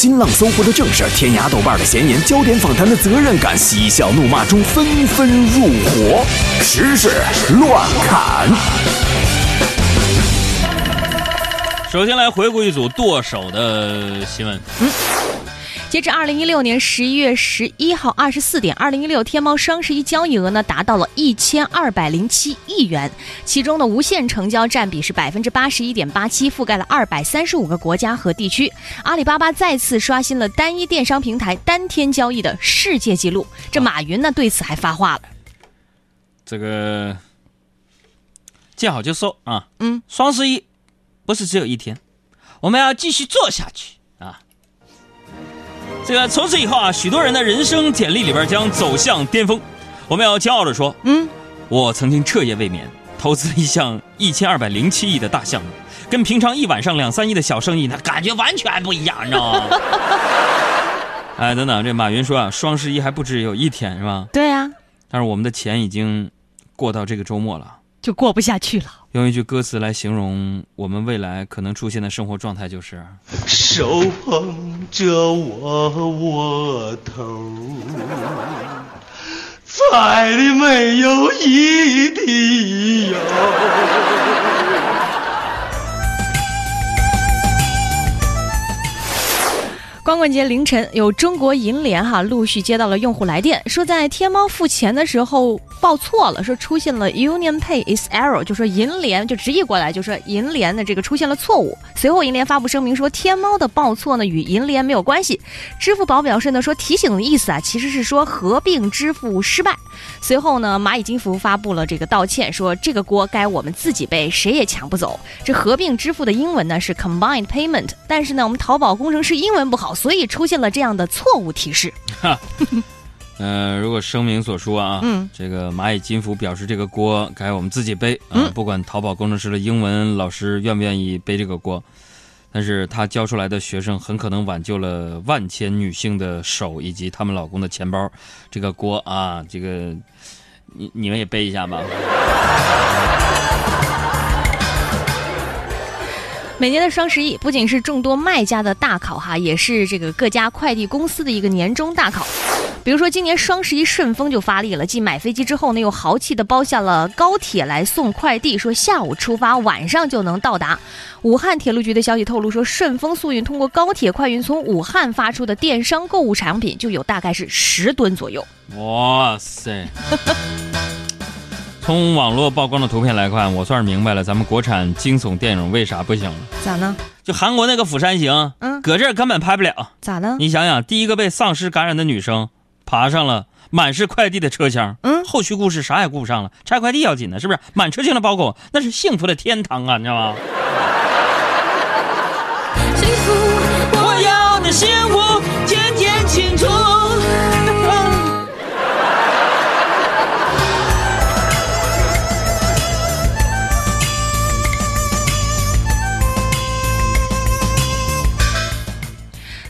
新浪、搜狐的正事，天涯、豆瓣的闲言，焦点访谈的责任感，嬉笑怒骂中纷纷入伙，时事乱砍。首先来回顾一组剁手的新闻。截至二零一六年十一月十一号二十四点，二零一六天猫双十一交易额呢达到了一千二百零七亿元，其中的无限成交占比是百分之八十一点八七，覆盖了二百三十五个国家和地区。阿里巴巴再次刷新了单一电商平台单天交易的世界纪录。这马云呢对此还发话了，这个见好就收啊！嗯，双十一不是只有一天，我们要继续做下去啊！这个从此以后啊，许多人的人生简历里边将走向巅峰。我们要骄傲的说，嗯，我曾经彻夜未眠，投资了一项一千二百零七亿的大项目，跟平常一晚上两三亿的小生意，那感觉完全不一样，你知道吗？哎，等等，这马云说啊，双十一还不止有一天，是吧？对啊，但是我们的钱已经过到这个周末了。就过不下去了。用一句歌词来形容我们未来可能出现的生活状态，就是手捧着我窝头，菜里没有一滴油。光棍节凌晨，有中国银联哈陆续接到了用户来电，说在天猫付钱的时候报错了，说出现了 Union Pay is error，就说银联就直译过来就说银联的这个出现了错误。随后银联发布声明说，天猫的报错呢与银联没有关系。支付宝表示呢说提醒的意思啊其实是说合并支付失败。随后呢蚂蚁金服发布了这个道歉，说这个锅该我们自己背，谁也抢不走。这合并支付的英文呢是 combined payment，但是呢我们淘宝工程师英文不好。所以出现了这样的错误提示。哈 呃，如果声明所说啊，嗯，这个蚂蚁金服表示这个锅该我们自己背啊、嗯不管淘宝工程师的英文老师愿不愿意背这个锅，但是他教出来的学生很可能挽救了万千女性的手以及他们老公的钱包，这个锅啊，这个你你们也背一下吧。每年的双十一不仅是众多卖家的大考哈，也是这个各家快递公司的一个年终大考。比如说，今年双十一顺丰就发力了，继买飞机之后呢，又豪气的包下了高铁来送快递，说下午出发，晚上就能到达。武汉铁路局的消息透露说，顺丰速运通过高铁快运从武汉发出的电商购物产品就有大概是十吨左右。哇塞！从网络曝光的图片来看，我算是明白了，咱们国产惊悚电影为啥不行了。咋呢？就韩国那个《釜山行》，嗯搁这儿根本拍不了。咋呢？你想想，第一个被丧尸感染的女生，爬上了满是快递的车厢，嗯后续故事啥也顾不上了，拆快递要紧呢，是不是？满车厢的包裹，那是幸福的天堂啊，你知道吗？幸福，我要的幸福，天天庆祝。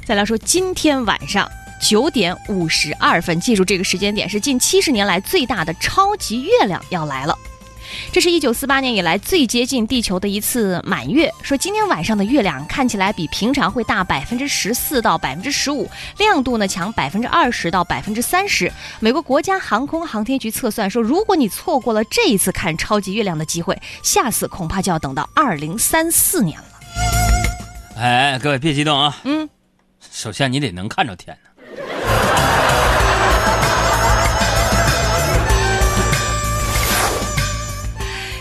再来说今天晚上九点五十二分，记住这个时间点是近七十年来最大的超级月亮要来了。这是一九四八年以来最接近地球的一次满月。说今天晚上的月亮看起来比平常会大百分之十四到百分之十五，亮度呢强百分之二十到百分之三十。美国国家航空航天局测算说，如果你错过了这一次看超级月亮的机会，下次恐怕就要等到二零三四年了。哎，各位别激动啊，嗯，首先你得能看着天呢。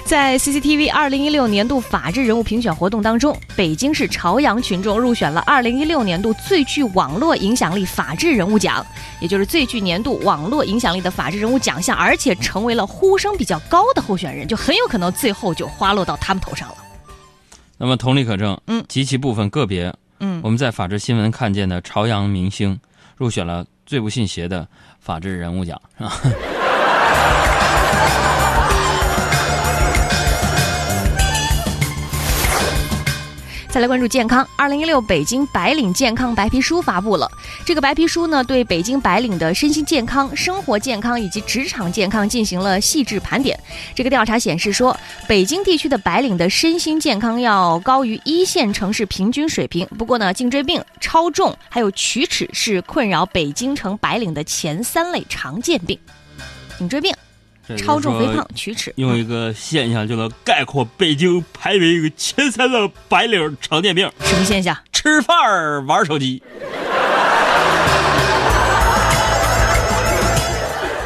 在 CCTV 二零一六年度法治人物评选活动当中，北京市朝阳群众入选了二零一六年度最具网络影响力法治人物奖，也就是最具年度网络影响力的法治人物奖项，而且成为了呼声比较高的候选人，就很有可能最后就花落到他们头上了。那么同理可证，嗯及其部分个别，嗯我们在法制新闻看见的朝阳明星，入选了最不信邪的法治人物奖，是吧？再来关注健康，二零一六北京白领健康白皮书发布了。这个白皮书呢，对北京白领的身心健康、生活健康以及职场健康进行了细致盘点。这个调查显示说，北京地区的白领的身心健康要高于一线城市平均水平。不过呢，颈椎病、超重还有龋齿是困扰北京城白领的前三类常见病。颈椎病、超重、肥胖、龋齿。用一个现象就能概括北京排名前三的白领常见病：什么现象？吃饭儿玩手机。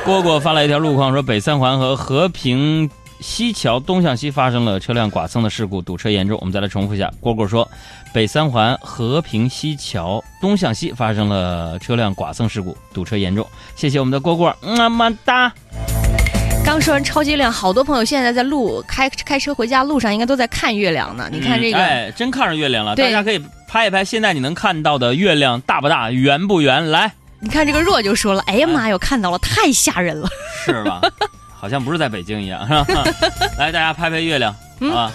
蝈蝈发来一条路况，说北三环和和平西桥东向西发生了车辆剐蹭的事故，堵车严重。我们再来重复一下，蝈蝈说，北三环和平西桥东向西发生了车辆剐蹭事故，堵车严重。谢谢我们的蝈蝈，么么哒。刚说完超级月亮，好多朋友现在在路开开车回家路上，应该都在看月亮呢。你看这个，嗯哎，真看上月亮了，对大家可以拍一拍现在你能看到的月亮大不大，圆不圆？来，你看这个若就说了，哎呀妈呀，我看到了，太吓人了。是吧？好像不是在北京一样，是吧？来，大家拍拍月亮，嗯啊，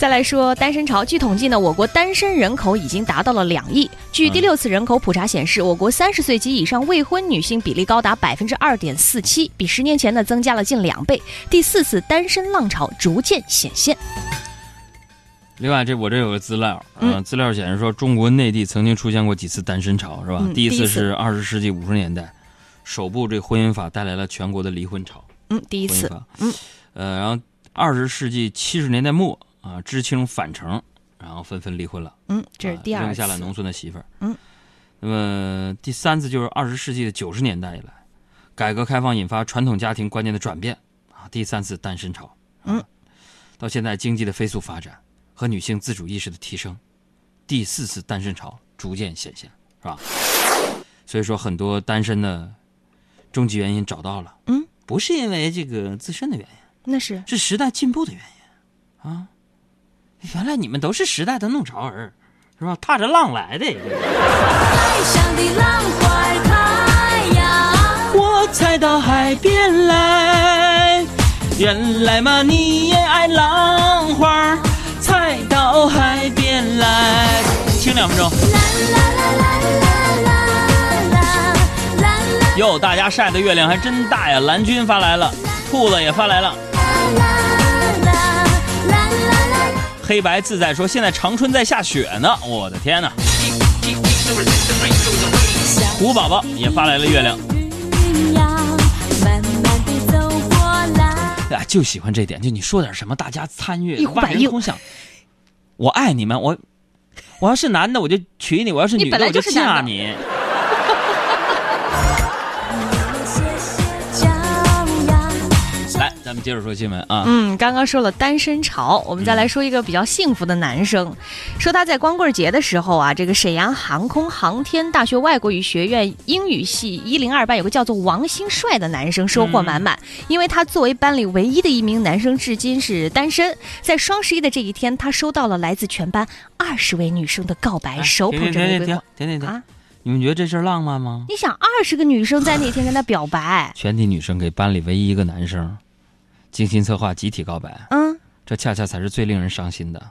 再来说单身潮，据统计呢，我国单身人口已经达到了两亿。据第六次人口普查显示，我国三十岁及以上未婚女性比例高达百分之二点四七，比十年前呢增加了近两倍。第四次单身浪潮逐渐显现。另外，这我这有个资料，嗯嗯，资料显示说，中国内地曾经出现过几次单身潮，是吧？嗯第一次是二十世纪五十年代，首部这婚姻法带来了全国的离婚潮，嗯，第一次，嗯，呃，然后二十世纪七十年代末啊，知青返城，然后纷纷离婚了。嗯，这是第二次。啊扔下了农村的媳妇儿。嗯，那么第三次就是二十世纪的九十年代以来，改革开放引发传统家庭观念的转变啊，第三次单身潮。啊嗯，到现在经济的飞速发展和女性自主意识的提升，第四次单身潮逐渐显现，是吧？所以说，很多单身的终极原因找到了。嗯，不是因为这个自身的原因，那是是时代进步的原因啊！原来你们都是时代的弄潮儿，是吧？踏着浪来的。海上的浪花儿开呀，我才到海边来，原来嘛你也爱浪花，才到海边来。听两分钟。哟，大家晒的月亮还真大呀！蓝军发来了，兔子也发来了。黑白自在说，现在长春在下雪呢，我的天哪！胡宝宝也发来了月亮，哎呀，就喜欢这点，就你说点什么，大家参与，万人一呼百应空想。我爱你们，我我要是男的我就娶你，我要是女的我就嫁你。咱们接着说新闻啊。嗯，刚刚说了单身潮，我们再来说一个比较幸福的男生，说他在光棍节的时候啊，这个沈阳航空航天大学外国语学院英语系一零二班有个叫做王新帅的男生收获满满，因为他作为班里唯一的一名男生，至今是单身。在双十一的这一天，他收到了来自全班二十位女生的告白，哎手捧着玫瑰停停停花停停停停啊！你们觉得这事儿浪漫吗？你想，二十个女生在那天跟他表白，全体女生给班里唯一一个男生精心策划集体告白，嗯，这恰恰才是最令人伤心的。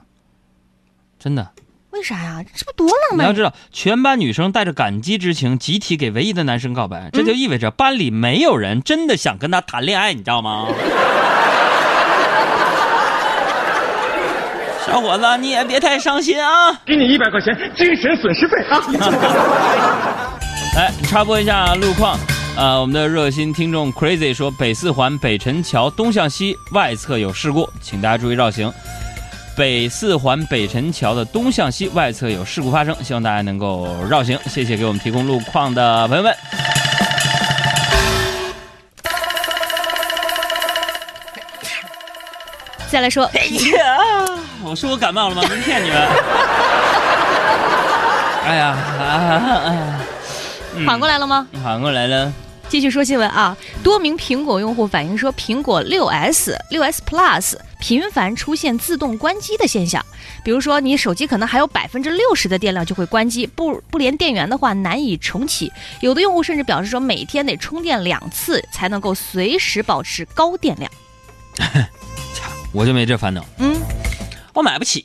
真的，为啥呀？这不多浪漫你要知道，全班女生带着感激之情，集体给唯一的男生告白，这就意味着班里没有人真的想跟他谈恋爱，你知道吗？小伙子，你也别太伤心啊！给你一百块钱精神损失费啊！来 插播一下路况。呃，我们的热心听众 Crazy 说，北四环北辰桥东向西外侧有事故，请大家注意绕行。北四环北辰桥的东向西外侧有事故发生，希望大家能够绕行。谢谢给我们提供路况的朋友们。再来说，哎呀，我说我感冒了吗？没骗你们。哎呀，啊啊嗯缓过来了吗？缓过来了。继续说新闻啊，多名苹果用户反映说，苹果 6s、6s Plus 频繁出现自动关机的现象。比如说，你手机可能还有百分之六十的电量就会关机，不不连电源的话难以重启。有的用户甚至表示说，每天得充电两次才能够随时保持高电量。我就没这烦恼，嗯，我买不起。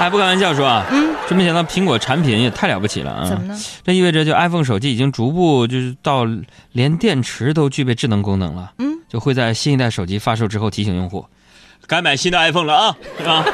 哎，不开玩笑说啊，嗯，真没想到苹果产品也太了不起了啊！怎么呢？这意味着就 iPhone 手机已经逐步就是到连电池都具备智能功能了，嗯，就会在新一代手机发售之后提醒用户，该买新的 iPhone 了啊啊！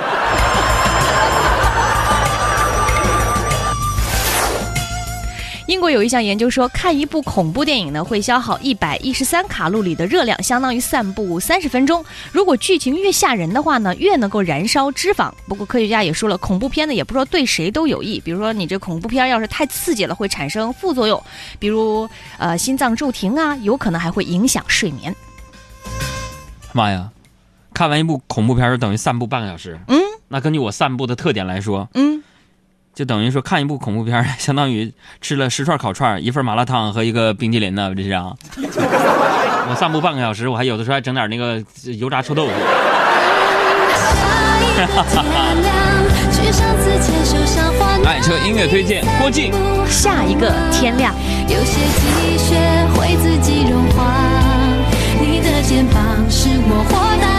英国有一项研究说，看一部恐怖电影呢，会消耗一百一十三卡路里的热量，相当于散步三十分钟。如果剧情越吓人的话呢，越能够燃烧脂肪。不过科学家也说了，恐怖片呢也不知道对谁都有益。比如说你这恐怖片要是太刺激了，会产生副作用，比如呃心脏骤停啊，有可能还会影响睡眠。妈呀，看完一部恐怖片就等于散步半个小时，嗯那根据我散步的特点来说，嗯，就等于说看一部恐怖片，相当于吃了十串烤串、一份麻辣烫和一个冰激凌呢，这是啊。我散步半个小时，我还有的时候还整点那个油炸臭豆腐。爱 车音乐推荐，郭靖。下一个天亮。有些积雪会自己融化，你的肩膀是我豁达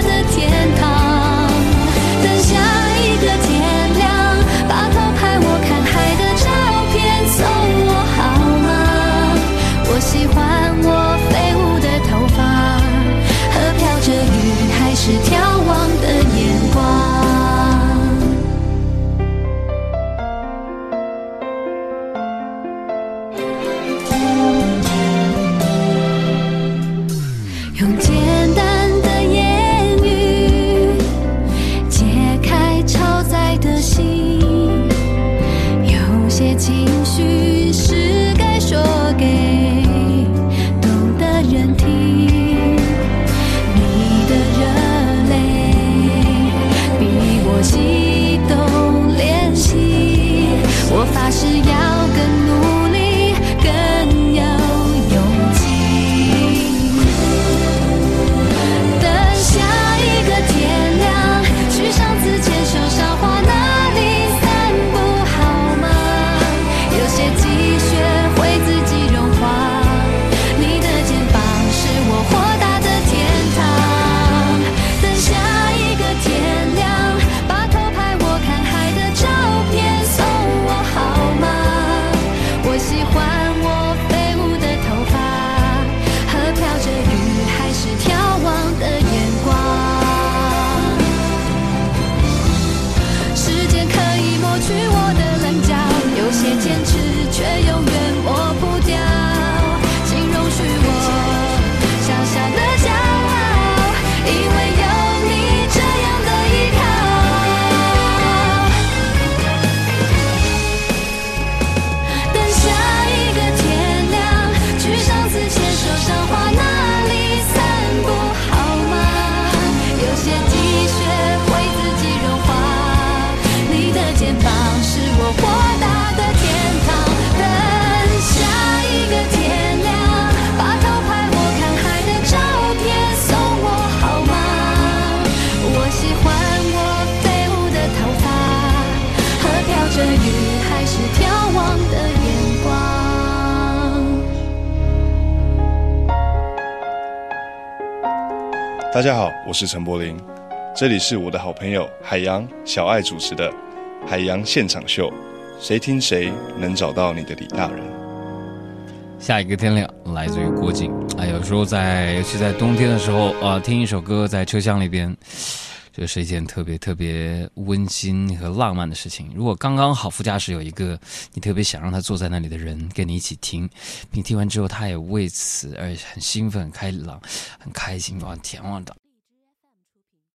是要更努力。大家好，我是陈柏霖，这里是我的好朋友海洋小爱主持的《海洋现场秀》，谁听谁能找到你的李大人。下一个天亮来自于郭靖。哎，有时候在，尤其在冬天的时候啊，听一首歌在车厢里边，这是一件特别特别温馨和浪漫的事情。如果刚刚好副驾驶有一个你特别想让他坐在那里的人跟你一起听，你听完之后他也为此而很兴奋、开朗、很开心，哇，天哇的。